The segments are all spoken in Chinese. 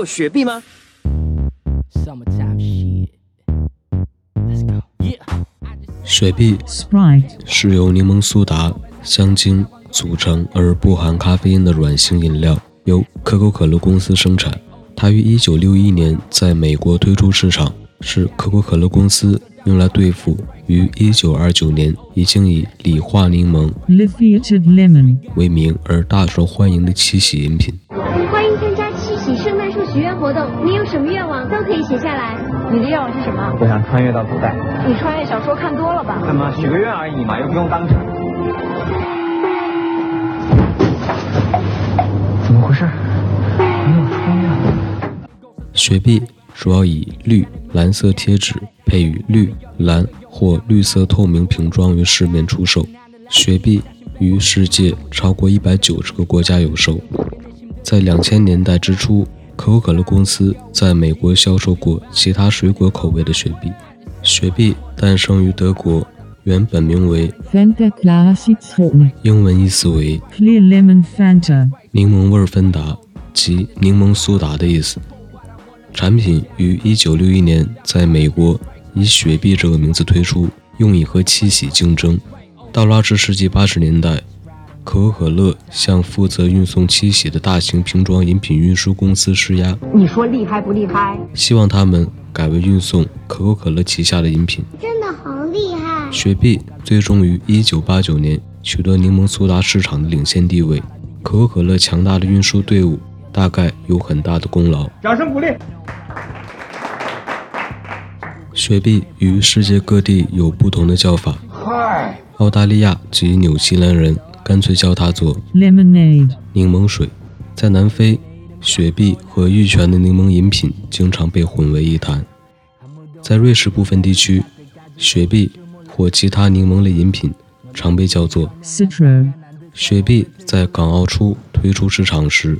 有雪碧吗？雪碧 Sprite, 是由柠檬苏打、香精组成而不含咖啡因的软性饮料，由可口可乐公司生产。它于1961年在美国推出市场，是可口可乐公司用来对付于1929年已经以理化柠檬为名而大受欢迎的七喜饮品。活动，你有什么愿望都可以写下来。你的愿望是什么？我想穿越到古代。你穿越小说看多了吧？怎么许个愿而已嘛，又不用当真。怎么回事？没有穿越。雪碧主要以绿蓝色贴纸配以绿蓝或绿色透明瓶装于市面出售。雪碧于世界超过一百九十个国家有售。在两千年代之初，可口可乐公司在美国销售过其他水果口味的雪碧。雪碧诞生于德国，原本名为 Fanta Clara Citron, 英文意思为 Clear Lemon Fanta, 柠檬味儿芬达即柠檬苏打的意思。产品于1961年在美国以雪碧这个名字推出，用以和七喜竞争。到了20世纪80年代，可口可乐向负责运送七喜的大型瓶装饮品运输公司施压，你说厉害不厉害？希望他们改为运送可口可乐旗下的饮品。真的好厉害！雪碧最终于1989年取得柠檬苏打市场的领先地位。可口可乐强大的运输队伍大概有很大的功劳。掌声鼓励。雪碧与世界各地有不同的叫法，嗨，澳大利亚及纽西兰人干脆叫它做 lemonade, 柠檬水。在南非，雪碧和玉泉的柠檬饮品经常被混为一谈。在瑞士部分地区，雪碧或其他柠檬类饮品常被叫做 citro, 雪碧。在港澳初推出市场时，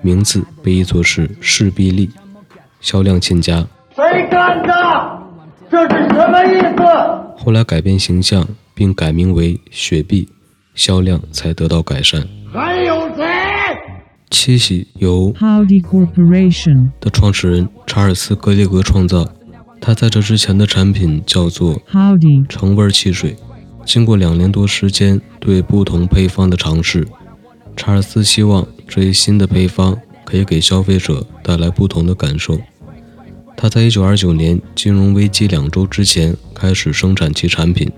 名字被译作是士必利，销量欠佳。谁干的？这是什么意思？后来改变形象并改名为雪碧，销量才得到改善。还有谁？七喜由 Howdy Corporation, 的创始人查尔斯·格列格创造，他在这之前的产品叫做 Howdy, 橙味汽水。经过两年多时间对不同配方的尝试，查尔斯希望这一新的配方可以给消费者带来不同的感受。他在1929年金融危机两周之前开始生产其产品。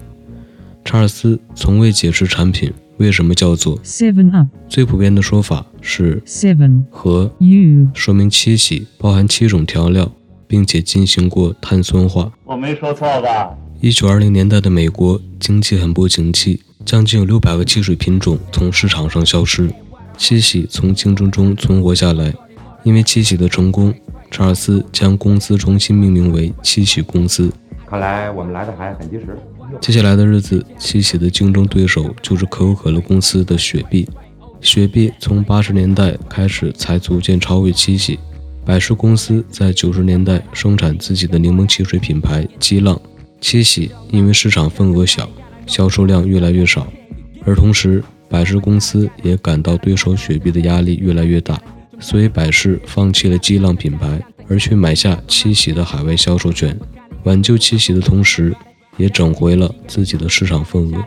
查尔斯从未解释产品为什么叫做 Seven Up, 最普遍的说法是 Seven, 和 U, 说明七喜包含七种调料，并且进行过碳酸化。我没说错吧？一九二零年代的美国经济很不景气，将近有六百个汽水品种从市场上消失。七喜从竞争中存活下来，因为七喜的成功，查尔斯将公司重新命名为七喜公司。看来我们来的还很及时。接下来的日子，七喜的竞争对手就是可口可乐公司的雪碧。雪碧从八十年代开始才逐渐超越七喜。百事公司在九十年代生产自己的柠檬汽水品牌激浪。七喜因为市场份额小，销售量越来越少，而同时百事公司也感到对手雪碧的压力越来越大，所以百事放弃了激浪品牌，而去买下七喜的海外销售权，挽救七喜的同时，也整回了自己的市场份额。